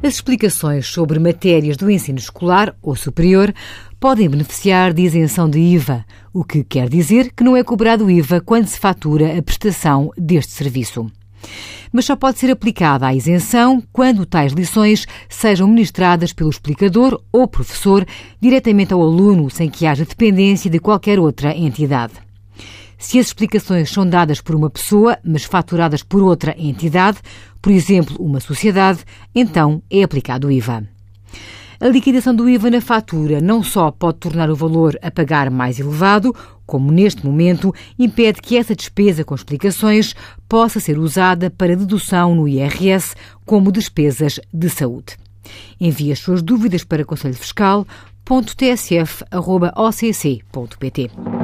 As explicações sobre matérias do ensino escolar ou superior podem beneficiar de isenção de IVA, o que quer dizer que não é cobrado IVA quando se fatura a prestação deste serviço. Mas só pode ser aplicada a isenção quando tais lições sejam ministradas pelo explicador ou professor diretamente ao aluno, sem que haja dependência de qualquer outra entidade. Se as explicações são dadas por uma pessoa, mas faturadas por outra entidade, por exemplo, uma sociedade, então é aplicado o IVA. A liquidação do IVA na fatura não só pode tornar o valor a pagar mais elevado, como neste momento impede que essa despesa com explicações possa ser usada para dedução no IRS como despesas de saúde. Envie as suas dúvidas para conselhofiscal.tsf.occ.pt.